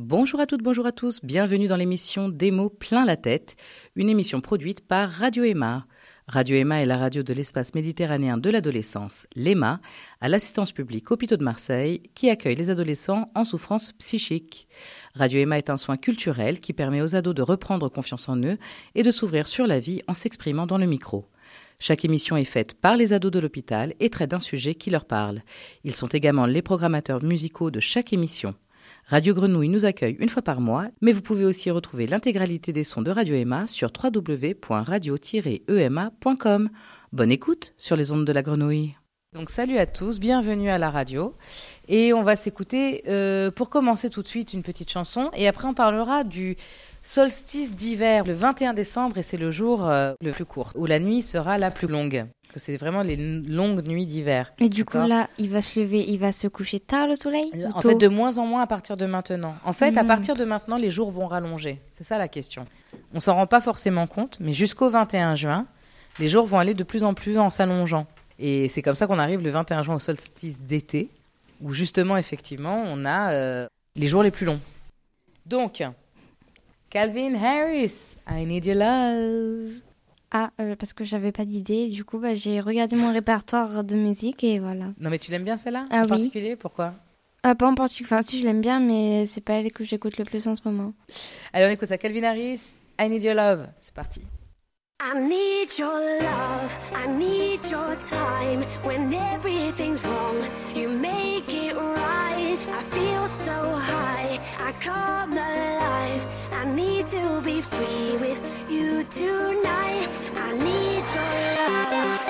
Bonjour à toutes, bonjour à tous, bienvenue dans l'émission Des plein la tête, une émission produite par Radio Emma. Radio Emma est la radio de l'espace méditerranéen de l'adolescence, l'EMA, à l'assistance publique Hôpitaux de Marseille, qui accueille les adolescents en souffrance psychique. Radio Emma est un soin culturel qui permet aux ados de reprendre confiance en eux et de s'ouvrir sur la vie en s'exprimant dans le micro. Chaque émission est faite par les ados de l'hôpital et traite d'un sujet qui leur parle. Ils sont également les programmateurs musicaux de chaque émission. Radio Grenouille nous accueille une fois par mois, mais vous pouvez aussi retrouver l'intégralité des sons de Radio Emma sur www.radio-ema.com. Bonne écoute sur les ondes de la Grenouille. Donc salut à tous, bienvenue à la radio. Et on va s'écouter, euh, pour commencer tout de suite, une petite chanson. Et après, on parlera du solstice d'hiver, le 21 décembre, et c'est le jour euh, le plus court, où la nuit sera la plus longue. Parce que c'est vraiment les longues nuits d'hiver. Et du coup, là, il va se lever, il va se coucher tard le soleil Euh, En fait, de moins en moins à partir de maintenant. En fait, à partir de maintenant, les jours vont rallonger. C'est ça la question. On s'en rend pas forcément compte, mais jusqu'au 21 juin, les jours vont aller de plus en plus en s'allongeant. Et c'est comme ça qu'on arrive le 21 juin au solstice d'été, où justement, effectivement, on a euh, les jours les plus longs. Donc, Calvin Harris, I Need Your Love. Ah, euh, parce que j'avais pas d'idée. Du coup, bah, j'ai regardé mon répertoire de musique et voilà. Non, mais tu l'aimes bien celle-là Ah en oui. particulier? Pourquoi? Euh, pas en particulier. Enfin, si je l'aime bien, mais c'est pas elle que j'écoute le plus en ce moment. Allez, on écoute ça. Calvin Harris, I Need Your Love. C'est parti. I need your love, I need your time. When everything's wrong, you make I come alive. I need to be free with you tonight. I need your love.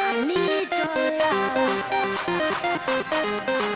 I need your love.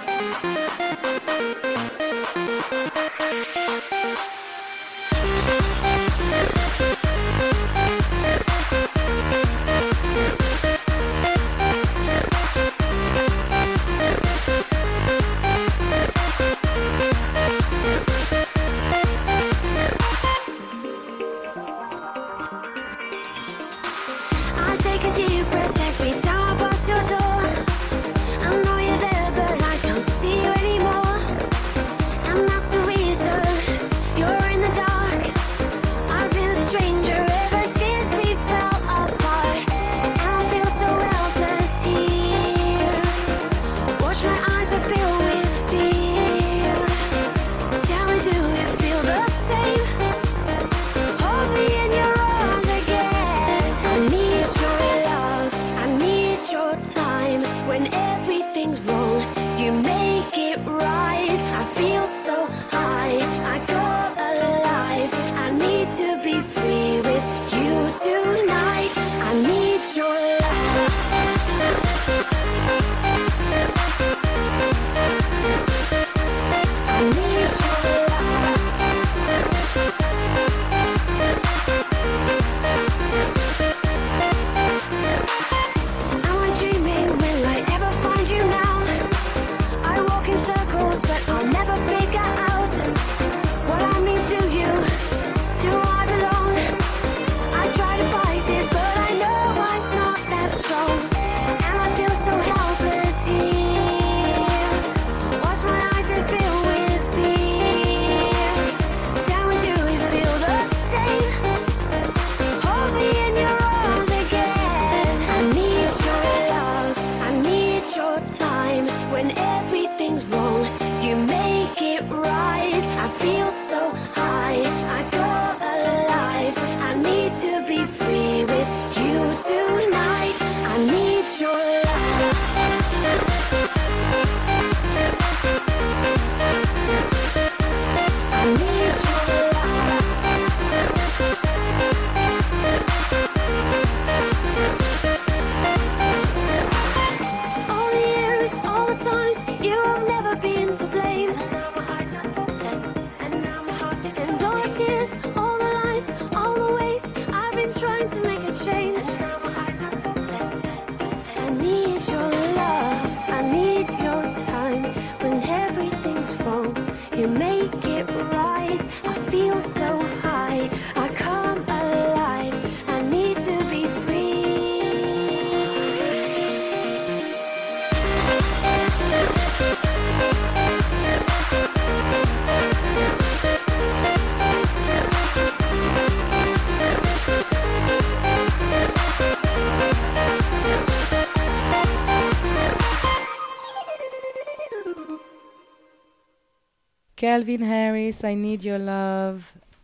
can make it right. I feel so Calvin Harris, I Need Your Love,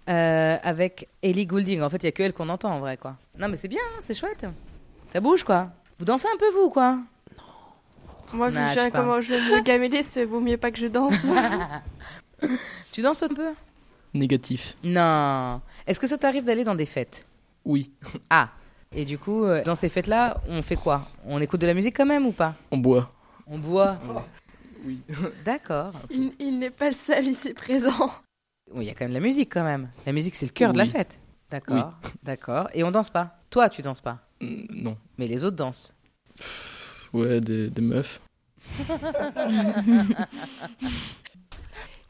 euh, avec Ellie Goulding. En fait, il y a que elle qu'on entend en vrai, quoi. Non, mais c'est bien, hein, c'est chouette. Ça bouge, quoi. Vous dansez un peu, vous, quoi? Moi, vu que comment je me gameler, c'est vaut mieux pas que je danse. Tu danses un peu? Négatif. Non. Est-ce que ça t'arrive d'aller dans des fêtes? Oui. Ah. Et du coup, euh, dans ces fêtes-là, on fait quoi? On écoute de la musique quand même ou pas? On boit. On boit Oui. D'accord. il il n'est pas le seul ici présent. Oui, il y a quand même de la musique quand même. La musique, c'est le cœur de la fête. D'accord. D'accord. Et on danse pas Toi, tu danses pas Mm, Non. Mais les autres dansent. Ouais, des, des meufs.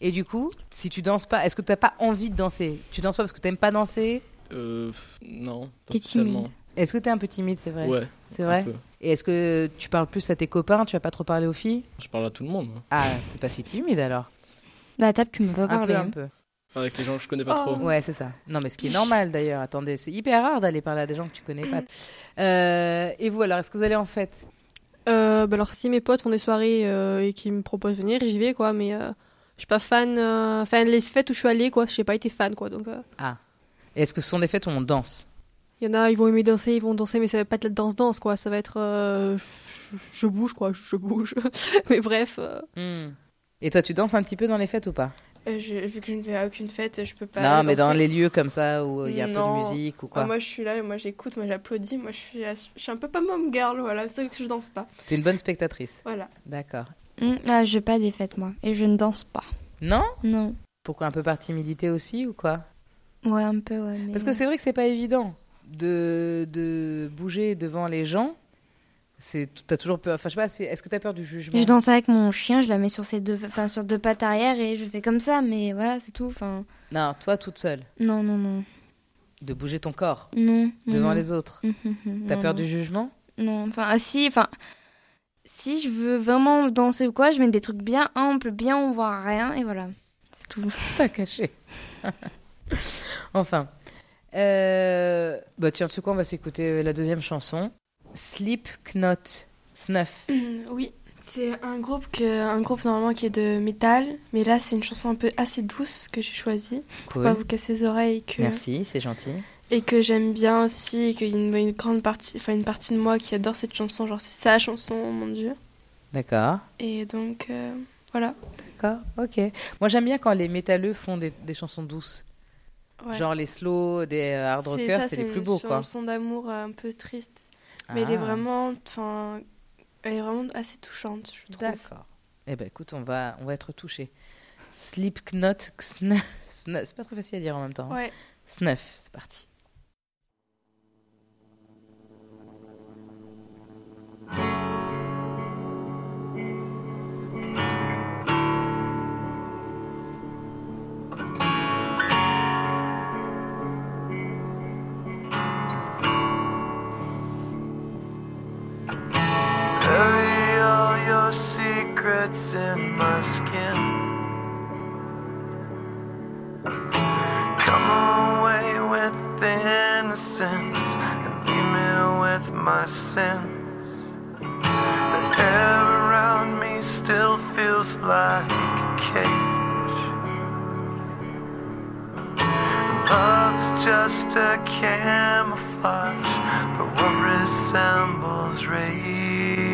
Et du coup, si tu danses pas, est-ce que tu n'as pas envie de danser? Tu danses pas parce que tu n'aimes pas danser? Euh, non, pas spécialement. Est-ce que tu es un peu timide, c'est vrai Ouais. C'est un vrai peu. Et est-ce que tu parles plus à tes copains Tu vas pas trop parler aux filles Je parle à tout le monde. moi. Ah, t'es pas si timide alors Bah, à table, tu Un parlé. peu, hein. un peu. Avec les gens que je connais pas Oh. trop. Ouais, c'est ça. Non, mais ce qui est normal d'ailleurs. Attendez, c'est hyper rare d'aller parler à des gens que tu connais pas. Euh, et vous alors, est-ce que vous allez en fête? Euh, bah alors si mes potes font des soirées euh, et qu'ils me proposent de venir, j'y vais quoi, mais euh, je suis pas fan. euh, Enfin les fêtes où je suis allée quoi, j'ai pas été fan quoi, donc euh, Et Est-ce que ce sont des fêtes où on danse? Il y en a ils vont aimer danser, ils vont danser, mais ça va pas être la danse danse quoi, ça va être euh, je, je bouge quoi, je bouge. mais bref, euh, Hmm. Et toi, tu danses un petit peu dans les fêtes ou pas? Euh, je- vu que je ne vais à aucune fête, je peux pas. Non, mais dans les lieux comme ça où il y a un peu de musique ou Ah, quoi. moi, je suis là, moi, j'écoute, moi, j'applaudis. Moi, je suis, là- je suis un peu pas mom girl, voilà. C'est vrai que je danse pas. T'es une bonne spectatrice. Voilà. D'accord. Hum, ah, je vais pas à des fêtes, moi. Et je ne danse pas. Non? Non. Pourquoi? Un peu par timidité aussi ou quoi? Ouais, un peu, ouais. mais- Parce que c'est vrai que c'est pas évident de, de bouger devant les gens. C'est t'as toujours peur. Enfin, je sais pas. c'est- Est-ce que t'as peur du jugement? Je danse avec mon chien, je la mets sur ses deux, enfin, sur deux pattes arrière et je fais comme ça, mais voilà, c'est tout. Enfin, Non, toi toute seule, non, non, non, de bouger ton corps non. devant non. les autres. Hum, hum, hum, T'as peur non. du jugement? Non, enfin, ah, si, enfin, si je veux vraiment danser ou quoi, je mets des trucs bien amples, bien on voit rien et voilà, c'est tout. C'est à cacher. enfin. Euh... Bah tiens, tu sais quoi, on va s'écouter euh, la deuxième chanson. Sleep Knot Snuff. Oui. C'est un groupe que, un groupe normalement qui est de métal, mais là c'est une chanson un peu assez douce que j'ai choisie pour pas vous casser les oreilles que Merci, c'est gentil. et que j'aime bien aussi et qu'il y a une, une grande partie, enfin une partie de moi qui adore cette chanson, genre c'est sa chanson, mon dieu. D'accord. Et donc euh, voilà. D'accord, ok. Moi j'aime bien quand les métalleux font des, des chansons douces. Ouais. Genre les slow, des euh, hard C'est- rockers, c'est les plus une beaux quoi. chanson d'amour euh, un peu triste, mais elle est Ah, vraiment, enfin, elle est vraiment assez touchante, je trouve. D'accord. Eh ben écoute, on va, on va être touchés. Sleep Knot Snuff. C'est pas très facile à dire en même temps. hein. Ouais. Snuff, c'est parti. A camouflage for what resembles rage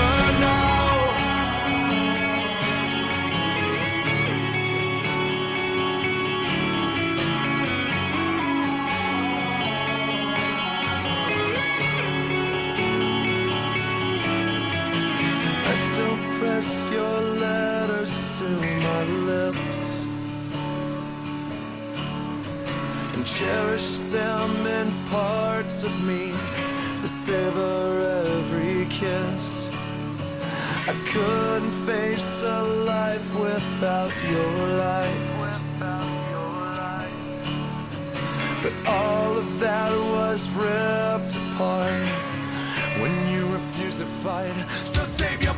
to my lips and cherish them in parts of me that savor every kiss. I couldn't face a life without your light. But all of that was ripped apart when you refused to fight. So save your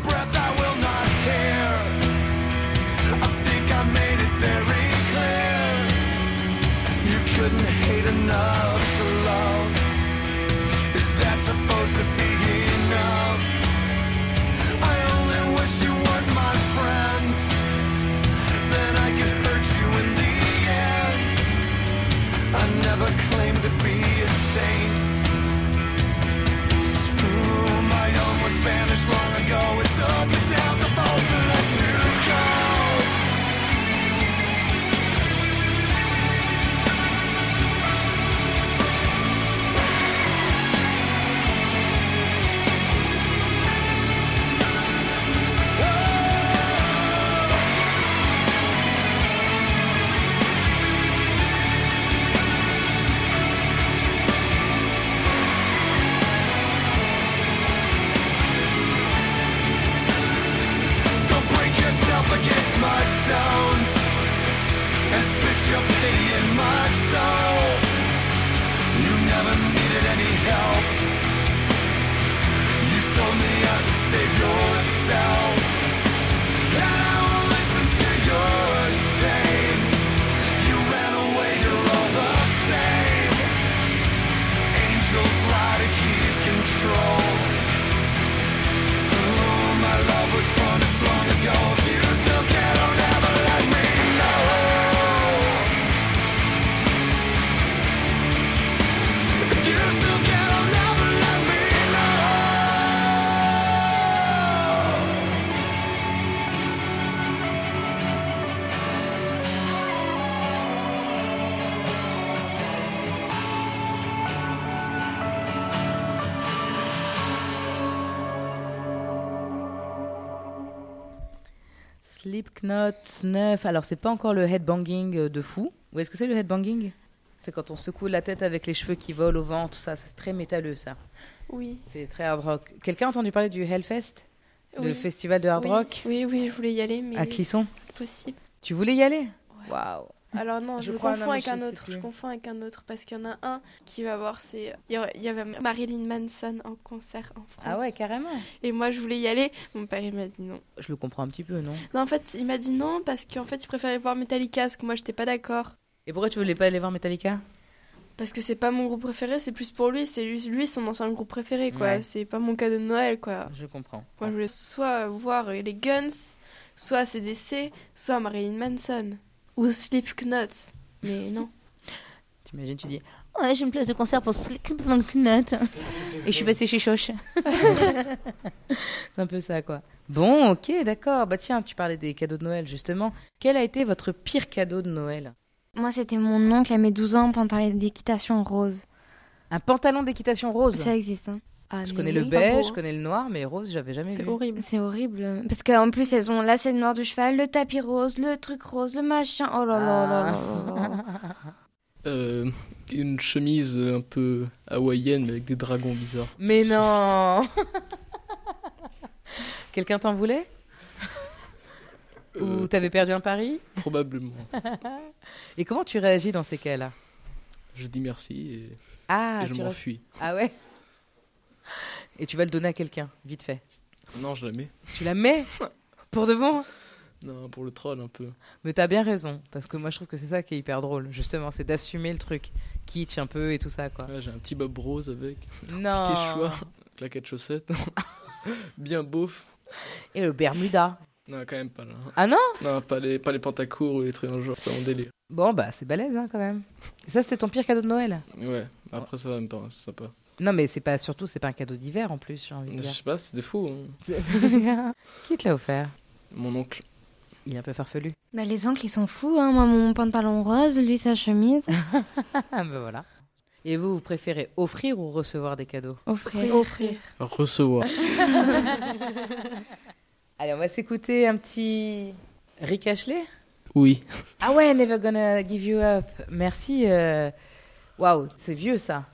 Slipknot 9. Alors, c'est pas encore le headbanging euh, de fou. Ou est-ce que c'est le headbanging? C'est quand on secoue la tête avec les cheveux qui volent au vent, tout ça. C'est très métalleux, ça. Oui. C'est très hard rock. Quelqu'un a entendu parler du Hellfest? Le Oui. festival de hard oui. rock? Oui, oui, je voulais y aller, mais à Clisson? possible. Tu voulais y aller? Waouh Alors non, Je je, confonds avec un autre. Je confonds avec un autre parce qu'il y en a un qui va voir. C'est il y avait Marilyn Manson en concert en France. Ah ouais, carrément. Et moi, je voulais y aller. Mon père, il m'a dit non. Je le comprends un petit peu, non? Non, en fait, il m'a dit non parce qu'en fait, il préférait voir Metallica, parce que moi, j'étais pas d'accord. Et pourquoi tu voulais pas aller voir Metallica? Parce que c'est pas mon groupe préféré, c'est plus pour lui. C'est lui, lui son ancien groupe préféré, quoi. Ouais. C'est pas mon cadeau de Noël, quoi. Je comprends. Moi, je voulais soit voir euh, les Guns, soit CDC, soit Marilyn Manson. Ou Slipknot. Mais non. T'imagines, tu dis Ouais, j'ai une place de concert pour Slipknot. Et je suis passée chez Choche. c'est un peu ça, quoi. Bon, ok, d'accord. Bah tiens, tu parlais des cadeaux de Noël, justement. Quel a été votre pire cadeau de Noël? Moi, c'était mon oncle à mes 12 ans, pantalon d'équitation rose. Un pantalon d'équitation rose? Ça existe, hein. Ah, Je connais c'est le pas beige, beau, je connais le noir, mais rose, j'avais jamais C'est vu. horrible. C'est horrible. Parce qu'en plus, elles ont là, c'est le noir du cheval, le tapis rose, le truc rose, le machin. Oh là là là là. Euh, une chemise un peu hawaïenne mais avec des dragons bizarres. Mais non Quelqu'un t'en voulait? Ou Euh, t'avais perdu un pari? Probablement. Et comment tu réagis dans ces cas-là? Je dis merci et, Ah, et je restes- m'enfuis. Ah ouais? Et tu vas le donner à quelqu'un, vite fait. Non, je la mets. Tu la mets Pour de bon? Non, pour le troll un peu. Mais t'as bien raison, parce que moi je trouve que c'est ça qui est hyper drôle, justement, c'est d'assumer le truc. Kitsch un peu et tout ça, quoi. Ouais, J'ai un petit bob rose avec, Non petit choix, claquette chaussette. Bien beauf. Et le Bermuda Non, quand même pas là. Ah non? Non, pas les, pas les pantacours ou les trucs dans le genre, c'est pas mon délire. Bon, bah c'est balèze, hein, quand même. Et ça, c'était ton pire cadeau de Noël? Ouais, après ça va même pas, c'est sympa. Non, mais c'est pas, surtout, c'est pas un cadeau d'hiver, en plus, j'ai envie de Je dire. sais pas, c'est des fous. hein. Qui te l'a offert? Mon oncle. Il est un peu farfelu. Bah, les oncles, ils sont fous, hein. Moi, mon pantalon rose, lui, sa chemise. Ah, ben voilà. Et vous, vous préférez offrir ou recevoir des cadeaux? Offrir. Offrir. Recevoir. Allez, on va s'écouter un petit, Rick Ashley? Oui. Ah ouais, Never Gonna Give You Up. Merci. euh, Waouh, c'est vieux ça.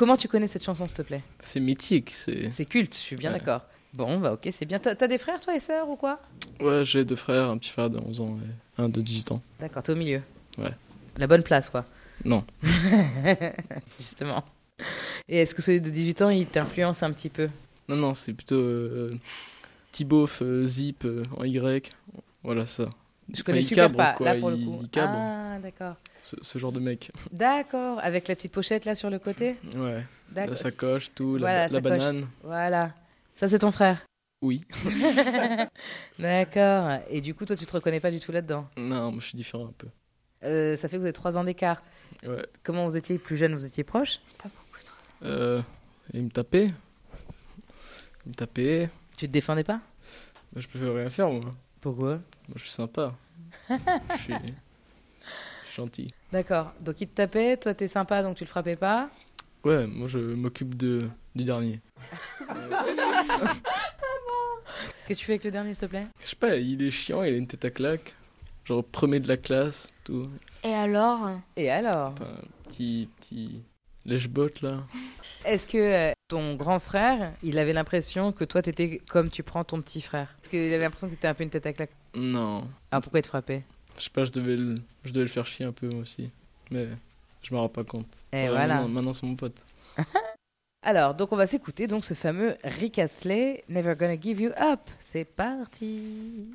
Comment tu connais cette chanson, s'il te plaît? C'est mythique. C'est. C'est culte, je suis bien Ouais. d'accord. Bon, bah ok, c'est bien. T'as t'as des frères, toi, et sœurs ou quoi? Ouais, j'ai deux frères, un petit frère de 11 ans et un de 18 ans. D'accord, t'es au milieu. Ouais. La bonne place, quoi. Non. Justement. Et est-ce que celui de 18 ans, il t'influence un petit peu? Non, non, c'est plutôt euh, Thibaut euh, Zip euh, en Y. Voilà ça. Je connais super cabre, pas, quoi, là pour le il- coup. il cabre. Ah, d'accord. Ce, ce genre de mec. D'accord, avec la petite pochette là sur le côté Ouais. La sacoche, tout, la, Voilà, la la sacoche. banane. Voilà. Ça, c'est ton frère Oui. D'accord. Et du coup, toi, tu te reconnais pas du tout là-dedans Non, moi je suis différent un peu. Euh, Ça fait que vous avez trois ans d'écart. Ouais. Comment vous étiez plus jeune Vous étiez proches Euh, il me tapait. Il me tapait. Tu te défendais pas Bah, je pouvais rien faire, moi. Pourquoi? Moi, je suis sympa. je suis gentil. D'accord. Donc, il te tapait, toi, t'es sympa, donc tu le frappais pas? Ouais, moi, je m'occupe de, du dernier. Qu'est-ce que tu fais avec le dernier, s'il te plaît? Je sais pas, il est chiant, il a une tête à claque. Genre, premier de la classe, tout. Et alors? Et alors? Enfin, petit, petit lèche-botte, là. Est-ce que euh, ton grand frère, il avait l'impression que toi, t'étais comme tu prends ton petit frère? Est-ce qu'il avait l'impression que t'étais un peu une tête à claque? Non. Ah, pourquoi il te frappait? Je sais pas, je devais, le, je devais le faire chier un peu, moi aussi. Mais je m'en rends pas compte. Et va, voilà. Maintenant, maintenant, c'est mon pote. Alors, donc on va s'écouter donc ce fameux Rick Astley, Never Gonna Give You Up. C'est parti.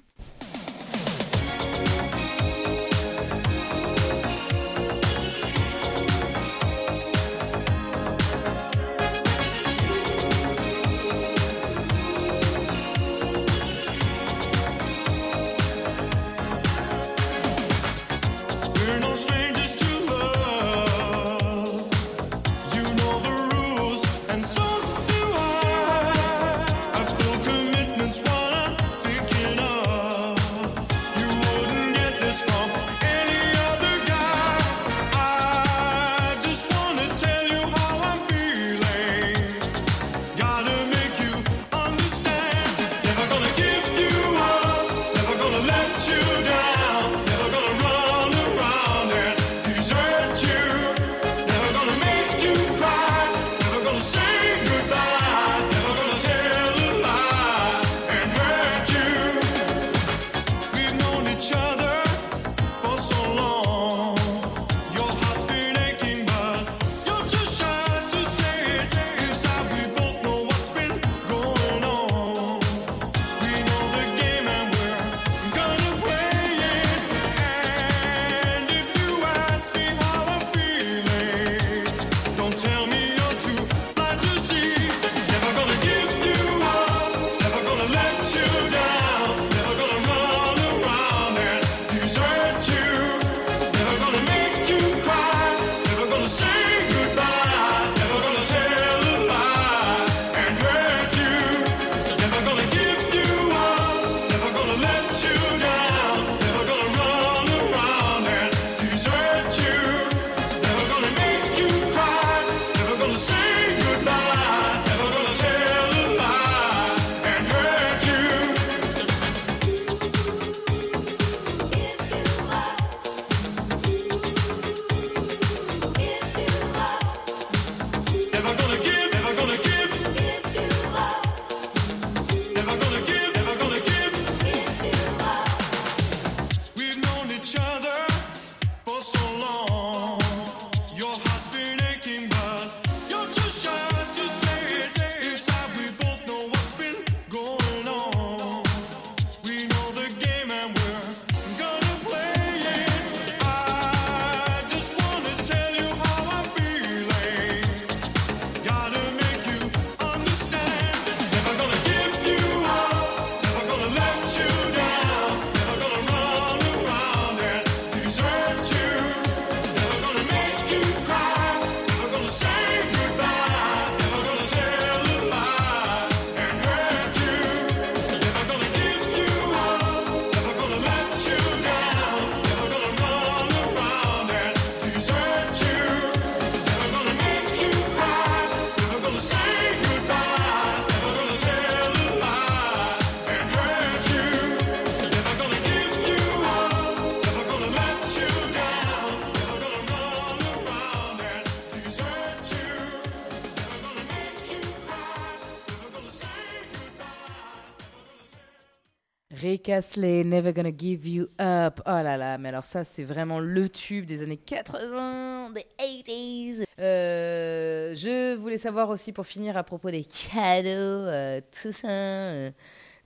Rick Astley, Never Gonna Give You Up. Oh là là, mais alors ça, c'est vraiment le tube des années 80, des 80s. Euh, je voulais savoir aussi, pour finir, à propos des cadeaux, euh, tout ça. euh,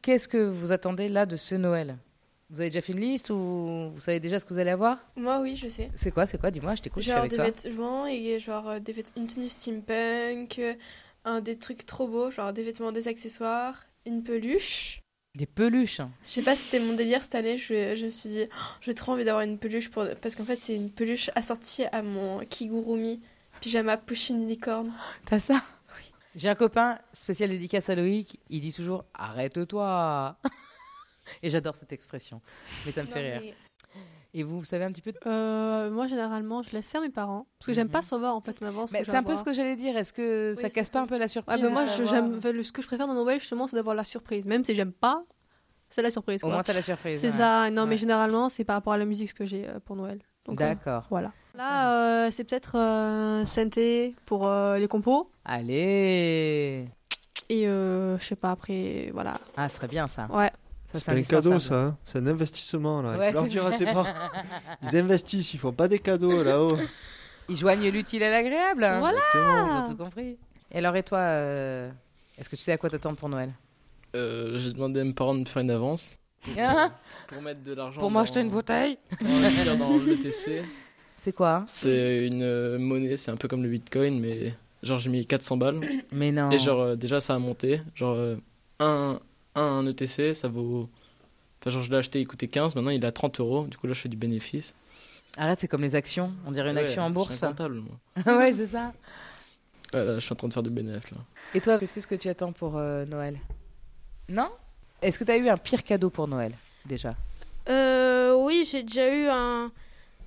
Qu'est-ce que vous attendez là de ce Noël? Vous avez déjà fait une liste ou vous savez déjà ce que vous allez avoir? Moi, oui, je sais. C'est quoi, c'est quoi? Dis-moi, je t'écoute, je suis Genre avec des toi. vêtements et genre des vêtements, une tenue steampunk, un des trucs trop beaux, genre des vêtements, des accessoires, une peluche. Des peluches. hein. Je sais pas si c'était mon délire cette année, je, je me suis dit, Oh, j'ai trop envie d'avoir une peluche pour... parce qu'en fait c'est une peluche assortie à mon Kigurumi pyjama pushing licorne. T'as ça? J'ai un copain spécial dédicace à Loïc, il dit toujours arrête-toi. Et j'adore cette expression, mais ça me fait Non, rire. Et vous, vous savez un petit peu Euh, moi, généralement, je laisse faire mes parents. Parce que j'aime Mhm. pas savoir en fait en avance. Mais c'est un peu ce que j'allais dire. Est-ce que ça casse pas un peu la surprise Ouais, ben moi, j'aime, ce que je préfère dans Noël, justement, c'est d'avoir la surprise. Même si j'aime pas, c'est la surprise. Au Quoi. moins, t'as la surprise. c'est ouais. ça. Non, mais généralement, c'est par rapport à la musique que j'ai euh, pour Noël. Euh, D'accord. voilà. Là, euh, c'est peut-être euh, synthé pour les compos. Allez Et je sais pas, après, voilà. Ah, ce serait bien ça. Ouais. C'est pas un cadeau, ça. hein. C'est un investissement, là. Ouais, leur dire à vrai. tes parents. Ils investissent, ils font pas des cadeaux, là-haut. Ils joignent l'utile à l'agréable. Voilà. Exactement, J'ai tout compris. Et alors, et toi, euh, est-ce que tu sais à quoi t'attendre pour Noël? Euh, J'ai demandé à mes parents de me faire une avance Hein pour mettre de l'argent. Pour m'acheter une bouteille dans l'ETC. C'est quoi? C'est une euh, monnaie, c'est un peu comme le bitcoin, mais genre j'ai mis 400 balles. Mais non. Et genre euh, déjà ça a monté. Genre euh, un, un ETC ça vaut. Enfin, genre je l'ai acheté, il coûtait 15, maintenant il est à 30 euros. Du coup là je fais du bénéfice. Arrête, c'est comme les actions. On dirait une Ouais, action en Je bourse. suis un comptable moi. ouais, c'est ça. Ouais, là, je suis en train de faire du bénéfice là. Et toi, c'est ce que tu attends pour euh, Noël? Non? Est-ce que tu as eu un pire cadeau pour Noël déjà? Euh, oui, j'ai déjà eu un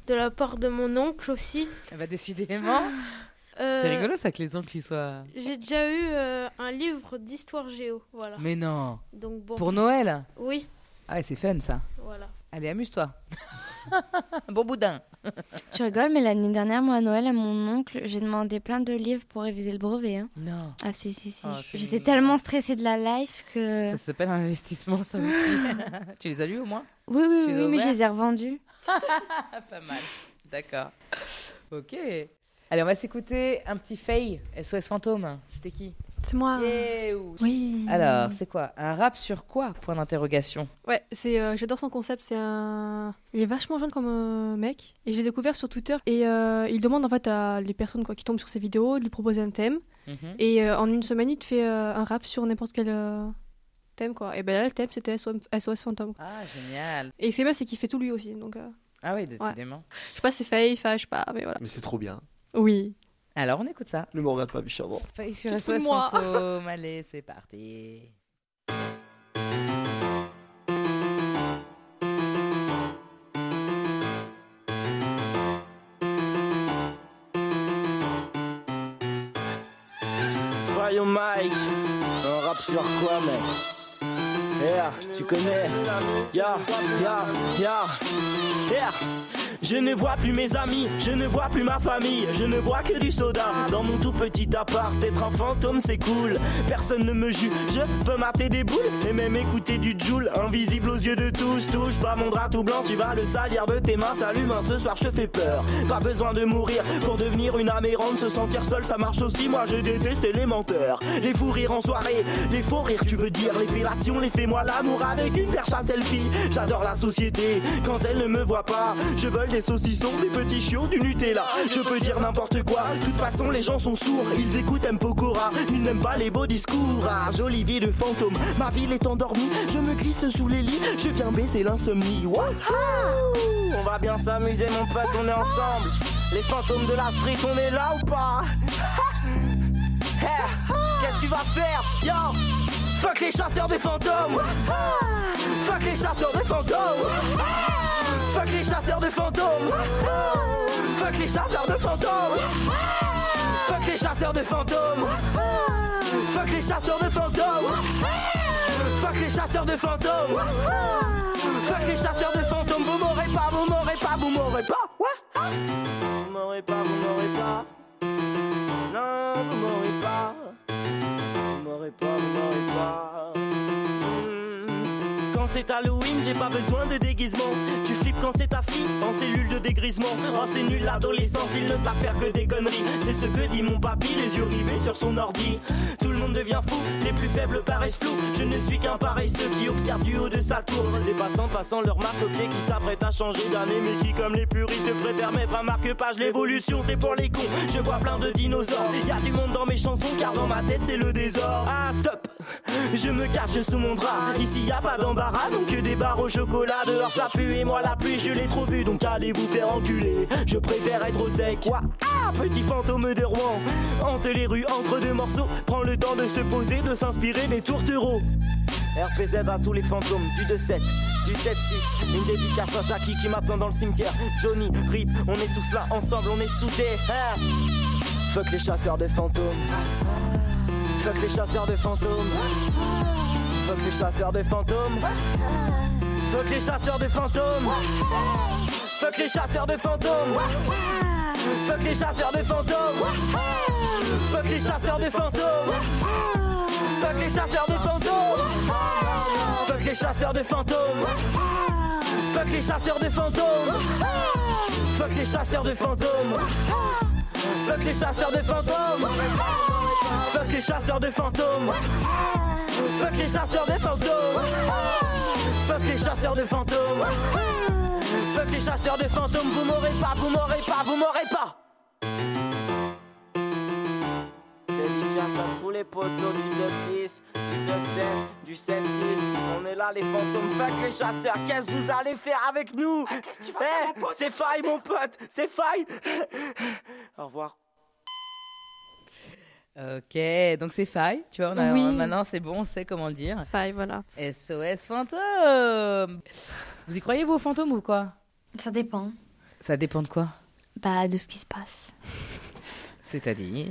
de la part de mon oncle aussi. Eh bah, décidément. Euh, C'est rigolo ça que les oncles ils soient. J'ai déjà eu euh, un livre d'histoire géo, voilà. Mais non. Donc bon. Pour Noël? Oui, Ah ouais, c'est fun ça. voilà. Allez, amuse-toi. bon boudin. Tu rigoles, mais l'année dernière, moi, à Noël, à mon oncle, j'ai demandé plein de livres pour réviser le brevet. hein. Non. Ah, si, si, si. Oh, J'étais tellement stressée de la life que. Ça s'appelle un investissement ça aussi. tu les as lus au moins? Oui, oui, Tu oui, as mais je les ai revendus. Pas mal. D'accord. Ok. Allez, on va s'écouter un petit Faye, SOS Fantôme. C'était qui C'est moi. Oui. Alors, c'est quoi Un rap sur quoi Point d'interrogation. Ouais, c'est, euh, j'adore son concept. C'est un, il est vachement jeune comme euh, mec. Et j'ai découvert sur Twitter. Et euh, il demande en fait à les personnes quoi, qui tombent sur ses vidéos de lui proposer un thème. Mhm. Et euh, en une semaine, il te fait euh, un rap sur n'importe quel euh, thème quoi. Et ben là, le thème c'était SOS, SOS Fantôme. Ah, génial. Et ce qui est bien, c'est qu'il fait tout lui aussi. Donc, euh, Ah oui, décidément. je sais pas, si c'est Faye, Fa, je sais pas, mais voilà. Mais c'est trop bien. Oui. Alors, on écoute ça. Ne me regarde pas, Bichard. Faye sur SOS. Fantôme. Allez, c'est parti. Voyons Mike, un rap sur quoi mec? Yeah, tu connais? Ya, ya, ya, yeah je ne vois plus mes amis, je ne vois plus ma famille, je ne bois que du soda dans mon tout petit appart. Être un fantôme c'est cool, personne ne me juge. Je peux mater des boules et même écouter du Joule, invisible aux yeux de tous. Touche pas mon drap tout blanc, tu vas le salir de tes mains. Salut, main, ce soir je te fais peur. Pas besoin de mourir pour devenir une amérante, se sentir seul ça marche aussi. Moi je déteste les menteurs, les fous rires en soirée, les faux rires, tu veux dire les fellations, les fais-moi l'amour avec une perche à selfie. J'adore la société quand elle ne me voit pas. Je vole des saucissons, des petits chiots, du Nutella. Je peux dire n'importe quoi. De toute façon, les gens sont sourds. Ils écoutent un Pokora. Ils n'aiment pas les beaux discours. Ah, jolie vie de fantôme. Ma ville est endormie. Je me glisse sous les lits. Je viens baisser l'insomnie. On va bien s'amuser, mon pote. On est ensemble. Les fantômes de la street, on est là ou pas? Hey, Qu'est-ce que tu vas faire? Yo Fuck les chasseurs de fantômes Fuck les chasseurs de fantômes Fuck les chasseurs de fantômes. Fuck les chasseurs de fantômes. Fuck les chasseurs de fantômes. Fuck les chasseurs de fantômes. Fuck les chasseurs de fantômes. Fuck les chasseurs de fantômes. Vous m'aurez pas, vous m'aurez pas, vous m'aurez pas. Vous m'aurez pas, vous m'aurez pas. Non, vous m'aurez pas. Vous m'aurez pas, vous m'aurez pas c'est Halloween, j'ai pas besoin de déguisement. Tu flippes quand c'est ta fille en cellule de dégrisement. Oh, c'est nul l'adolescence, ils ne savent faire que des conneries. C'est ce que dit mon papy, les yeux rivés sur son ordi. Tout le monde devient fou, les plus faibles paraissent flous. Je ne suis qu'un paresseux qui observe du haut de sa tour. Les passants passant leur marque pied qui s'apprêtent à changer d'année, mais qui, comme les puristes, préfèrent mettre un marque-page. L'évolution, c'est pour les cons. Je vois plein de dinosaures. Y a du monde dans mes chansons, car dans ma tête, c'est le désordre. Ah, stop! Je me cache sous mon drap. Ici y a pas d'embarras, donc que des barres au chocolat. Dehors ça pue et moi la pluie, je l'ai trop vu, donc allez vous faire enculer. Je préfère être au sec. Quoi Ah, petit fantôme de Rouen. Hante les rues entre deux morceaux. Prends le temps de se poser, de s'inspirer des tourtereaux. RPZ à tous les fantômes du 2-7, du 7-6. Une dédicace à Jackie qui m'attend dans le cimetière. Johnny, Rip, on est tous là ensemble, on est soudés. Ah. Fuck les chasseurs de fantômes. Fuck les chasseurs de fantômes. Fuck les chasseurs de fantômes. Fuck les chasseurs de fantômes. Fuck les chasseurs de fantômes. Fuck les chasseurs de fantômes. Fuck les chasseurs de fantômes. Fuck les chasseurs de fantômes. Fuck les chasseurs de fantômes. Fuck les chasseurs de fantômes. Fuck les chasseurs de fantômes. Fuck les chasseurs de fantômes. Les chasseurs de fantômes. Fuck les chasseurs de fantômes. Fuck les chasseurs de fantômes. Fuck les chasseurs de fantômes. Vous m'aurez pas, vous m'aurez pas, vous m'aurez pas. Dédicace à tous les poteaux du 2-6, du 2-7, du 7-6. On est là, les fantômes. Fuck les chasseurs. Qu'est-ce que vous allez faire avec nous? Eh, C'est faille, mon pote. C'est faille. Au revoir. Ok, donc c'est faille, tu vois, on a- Oui. on- maintenant c'est bon, on sait comment le dire. Faille, voilà. SOS fantôme Vous y croyez vous aux fantômes ou quoi? Ça dépend. Ça dépend de quoi? Bah, de ce qui se passe. C'est-à-dire?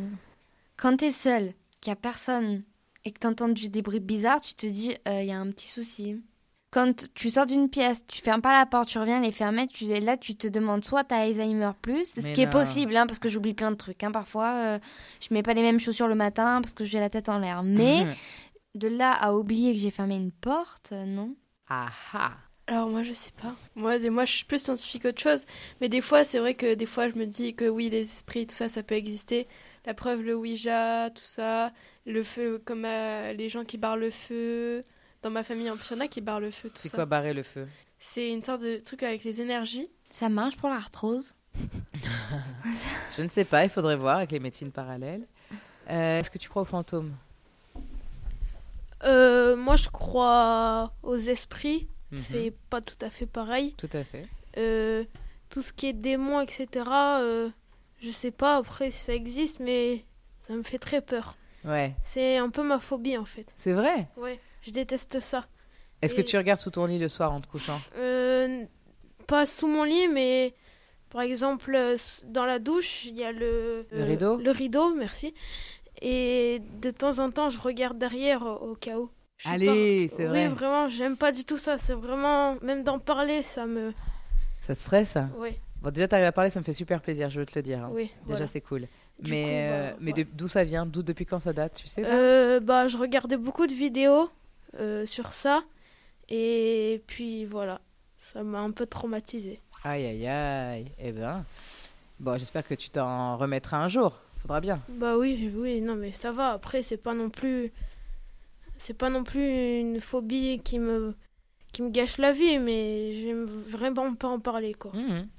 Quand t'es seul, qu'il y a personne et que t'entends du- des bruits bizarres, tu te dis, il y a un petit souci. Quand tu sors d'une pièce, tu fermes pas la porte, tu reviens les fermer, tu, là tu te demandes soit t'as Alzheimer plus, ce Mais qui est possible, hein, parce que j'oublie plein de trucs. Hein, parfois, euh, je mets pas les mêmes chaussures le matin parce que j'ai la tête en l'air. Mais de là à oublier que j'ai fermé une porte, euh, non. Ah ah Alors moi je sais pas. Moi, moi je suis plus scientifique qu'autre chose. Mais des fois c'est vrai que des fois je me dis que oui les esprits tout ça ça peut exister. La preuve le Ouija tout ça, le feu comme euh, les gens qui barrent le feu. Dans ma famille en plus il y en a qui barrent le feu tout C'est ça. quoi barrer le feu? C'est une sorte de truc avec les énergies. Ça marche pour l'arthrose. Je ne sais pas, il faudrait voir avec les médecines parallèles. Euh, Est-ce que tu crois aux fantômes? Euh, moi, je crois aux esprits. Mhm. C'est pas tout à fait pareil. Tout à fait. Euh, tout ce qui est démons, etc. euh, je sais pas après si ça existe, mais ça me fait très peur. Ouais, C'est un peu ma phobie en fait. c'est vrai? Ouais, je déteste ça. Est-ce que tu regardes sous ton lit le soir en te couchant? Euh, pas sous mon lit, mais par exemple euh, dans la douche, il y a le, Le rideau? Le rideau, merci. Et de temps en temps, je regarde derrière au, cas où. Je Allez, pas- c'est oui, vrai. vraiment, j'aime pas du tout ça. C'est vraiment, même d'en parler, ça me. Ça te stresse Ouais, Bon, déjà, t'arrives à parler, ça me fait super plaisir, je veux te le dire. hein. oui. Déjà, voilà. c'est cool. Du mais coup, euh, bah, mais d'où ça vient? D'où depuis quand ça date? Tu sais ça? Euh, bah, je regardais beaucoup de vidéos euh, sur ça. Et puis voilà, ça m'a un peu traumatisé. Aïe, aïe, aïe. Eh ben, bon, j'espère que tu t'en remettras un jour. Faudra bien. Bah oui, oui, non, mais ça va. Après, c'est pas non plus. C'est pas non plus une phobie qui me. qui me gâche la vie, mais j'aime vraiment pas en parler, quoi.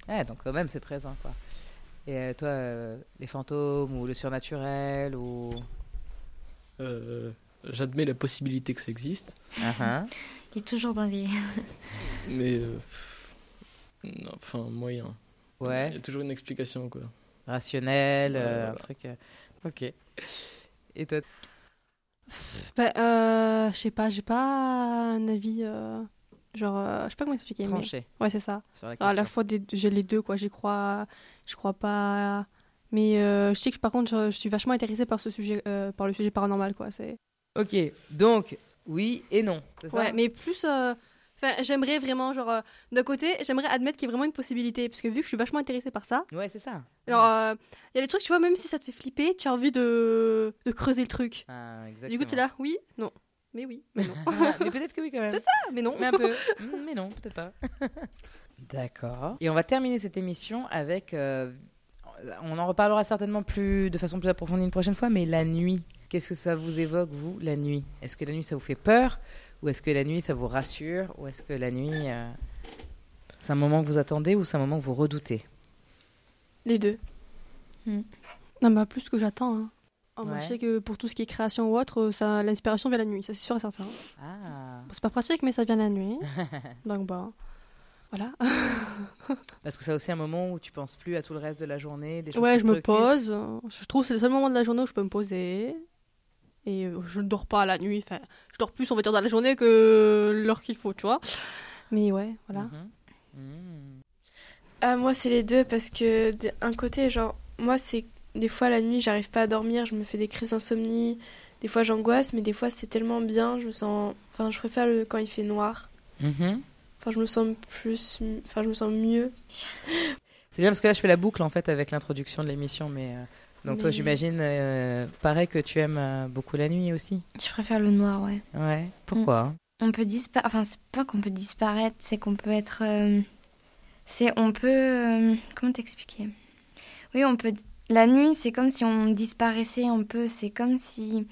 Ouais, donc quand même, c'est présent, quoi. Et euh, toi, euh, les fantômes ou le surnaturel ou... Euh, J'admets la possibilité que ça existe, Ah, ah. Il est toujours dans les. mais euh, non, enfin moyen. Il y Ouais, a toujours une explication quoi. rationnel, Ouais, euh, un voilà. truc... euh, Ok. Et toi Bah, euh, je sais pas, j'ai pas un avis. euh, genre, euh, je sais pas comment expliquer. mais- tranché Ouais, c'est ça. la À la question. fois, des- j'ai les deux, quoi. J'y crois, je crois pas. Mais euh, je sais que par contre, je, je suis vachement intéressée par ce sujet, euh, par le sujet paranormal, quoi. C'est. Ok, donc, oui et non, c'est ça? Ouais, mais plus. euh, Enfin, j'aimerais vraiment, genre, euh, d'un côté, j'aimerais admettre qu'il y a vraiment une possibilité, parce que vu que je suis vachement intéressée par ça, Ouais, c'est ça. genre, euh, il y a des trucs, tu vois, même si ça te fait flipper, tu as envie de, de creuser le truc. Ah, Du coup, exactement. tu es là, oui, non. Mais oui, mais non. mais peut-être que oui quand même. C'est ça, mais non. Mais un peu. Mm, mais non, peut-être pas. D'accord. Et on va terminer cette émission avec. euh, on en reparlera certainement plus de façon plus approfondie une prochaine fois, mais la nuit. Qu'est-ce que ça vous évoque, vous, la nuit? Est-ce que la nuit, ça vous fait peur? Ou est-ce que la nuit, ça vous rassure? Ou est-ce que la nuit, euh, c'est un moment que vous attendez ou c'est un moment que vous redoutez? Les deux. Non, bah, plus que j'attends. hein. Oh, moi, Ouais. je sais que pour tout ce qui est création ou autre, ça, l'inspiration vient la nuit, ça c'est sûr et certain. Ah. Bon, c'est pas pratique, mais ça vient la nuit. Donc, bah, voilà. Parce que c'est aussi un moment où tu penses plus à tout le reste de la journée, des choses Ouais, je me pose. Je trouve que c'est le seul moment de la journée où je peux me poser. Et euh, je ne dors pas la nuit. Enfin, je dors plus, on va dire, dans la journée que l'heure qu'il faut, tu vois. Mais ouais, voilà. Mhm. Ah, moi, c'est les deux parce que d'un côté, genre, moi, c'est des fois la nuit, j'arrive pas à dormir, je me fais des crises d'insomnie. Des fois, j'angoisse, mais des fois, c'est tellement bien, je me sens. Enfin, je préfère le... quand il fait noir. Mhm. Enfin, je me sens plus. Enfin, je me sens mieux. C'est bien parce que là, je fais la boucle en fait avec l'introduction de l'émission. Mais euh, donc toi, j'imagine, euh, pareil que tu aimes euh, beaucoup la nuit aussi. Je préfère le noir, ouais. Ouais. Pourquoi On peut disparaître. Enfin, c'est pas qu'on peut disparaître, c'est qu'on peut être. euh, C'est. On peut. euh, Comment t'expliquer? Oui, on peut. La nuit, c'est comme si on disparaissait un peu. C'est comme si.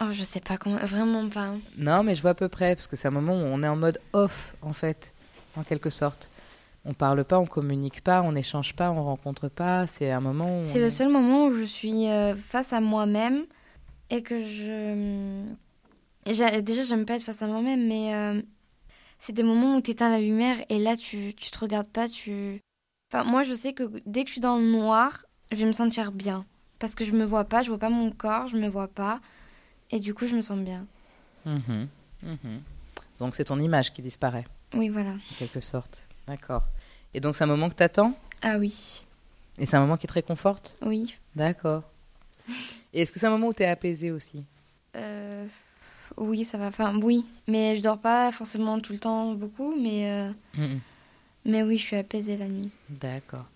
Oh, je sais pas comment. Vraiment pas. Non, mais je vois à peu près parce que c'est un moment où on est en mode off en fait, en quelque sorte. On parle pas, on communique pas, on n'échange pas, on rencontre pas. C'est un moment. C'est on le seul moment où je suis euh, face à moi-même et que je. et Déjà, j'aime pas être face à moi-même, mais euh, c'est des moments où tu éteins la lumière et là, tu, tu te regardes pas. tu... Enfin, moi, je sais que dès que je suis dans le noir, je vais me sentir bien. Parce que je me vois pas, je vois pas mon corps, je me vois pas. Et du coup, je me sens bien. Mhm, mhm. Donc c'est ton image qui disparaît Oui, voilà. en quelque sorte. D'accord. Et donc c'est un moment que t'attends? Ah oui, et c'est un moment qui te réconforte. oui. D'accord. Et est-ce que c'est un moment où t'es apaisé aussi? Euh, oui, ça va. Enfin, oui. Mais je dors pas forcément tout le temps beaucoup, mais, euh, Mhm. mais oui, je suis apaisée la nuit. D'accord.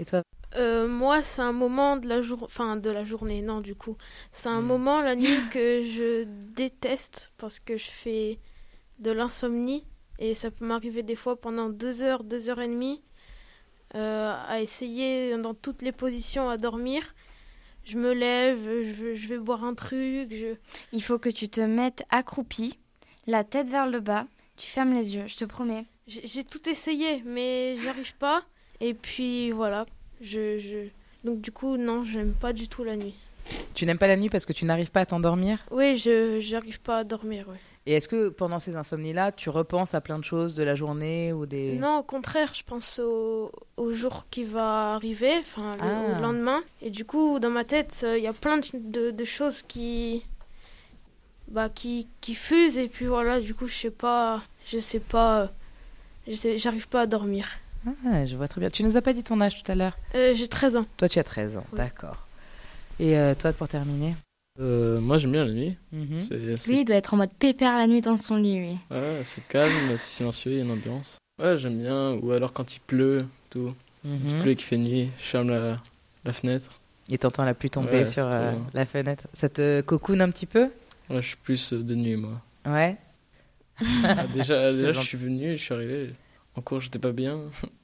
Et toi? Euh, moi, c'est un moment de la jour, enfin de la journée, non du coup, c'est un Hmm. moment la nuit que je déteste parce que je fais de l'insomnie et ça peut m'arriver des fois pendant deux heures, deux heures et demie euh, à essayer dans toutes les positions à dormir. Je me lève, je, je vais boire un truc, je, Il faut que tu te mettes accroupi, la tête vers le bas, tu fermes les yeux, je te promets. J'ai tout essayé, mais j'y arrive pas. Et puis voilà, je, je... donc du coup non, j'aime pas du tout la nuit. Tu n'aimes pas la nuit parce que tu n'arrives pas à t'endormir? Oui, je j'arrive pas à dormir. Ouais. Et est-ce que pendant ces insomnies-là, tu repenses à plein de choses de la journée ou des... Non, au contraire, je pense au, au jour qui va arriver, enfin le- Ah. lendemain. Et du coup, dans ma tête, euh, il y a plein de, choses qui, bah, qui, qui fusent. Et puis voilà, du coup, je sais pas, je sais pas, j'arrive pas à dormir. Ah, je vois très bien. Tu nous as pas dit ton âge tout à l'heure? Euh, J'ai 13 ans. Toi, tu as 13 ans, Oui. d'accord. Et euh, toi, pour terminer? Euh, moi, j'aime bien la nuit. Mhm. C'est- Lui, il doit être en mode pépère la nuit dans son lit, lui. ouais, c'est calme, c'est silencieux, il y a une ambiance. Ouais, j'aime bien. Ou alors quand il pleut, tout. Mhm. Il pleut et qu'il fait nuit, je ferme la, la fenêtre. Et t'entends la pluie tomber Ouais, sur euh, la fenêtre. Ça te cocoune un petit peu? Ouais, je suis plus euh, de nuit, moi. Ouais. Ah, déjà, Je déjà je suis venu, je suis arrivé. En cours, j'étais pas bien.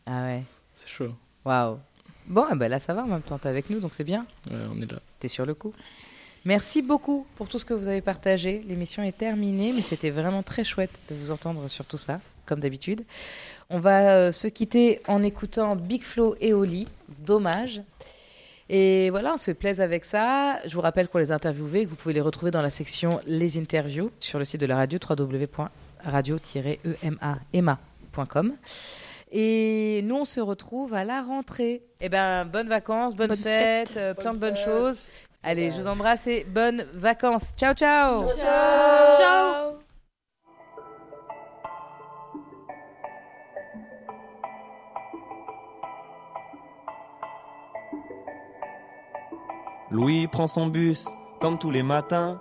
Ah ouais. C'est chaud. Waouh. Bon, eh ben là, ça va en même temps. T'es avec nous, donc c'est bien. Ouais, on est là. T'es sur le coup. Merci beaucoup pour tout ce que vous avez partagé. L'émission est terminée, mais c'était vraiment très chouette de vous entendre sur tout ça, comme d'habitude. On va euh, se quitter en écoutant Big Flo et Oli. Dommage. Et voilà, on se fait plaisir avec ça. Je vous rappelle qu'on les a interviewés, que vous pouvez les retrouver dans la section Les interviews sur le site de la radio www.radio-ema.com. Et nous, on se retrouve à la rentrée. Eh ben, bonnes vacances, bonnes Bonne fêtes, fête. euh, plein de bonnes choses. Allez, je vous embrasse et bonnes vacances. Ciao, ciao. Ciao. Louis prend son bus, comme tous les matins.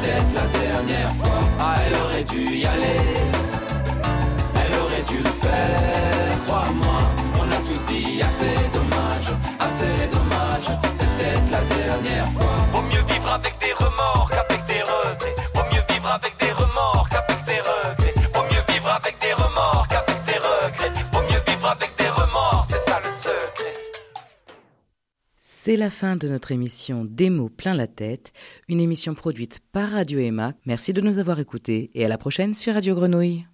Peut-être la dernière fois. Ah, elle aurait dû y aller. Elle aurait dû le faire, crois-moi. On a tous dit assez dommage, assez dommage. Peut-être la dernière fois. Vaut mieux vivre avec des remords C'est la fin de notre émission Démo plein la tête, une émission produite par Radio Emma. Merci de nous avoir écoutés et à la prochaine sur Radio Grenouille.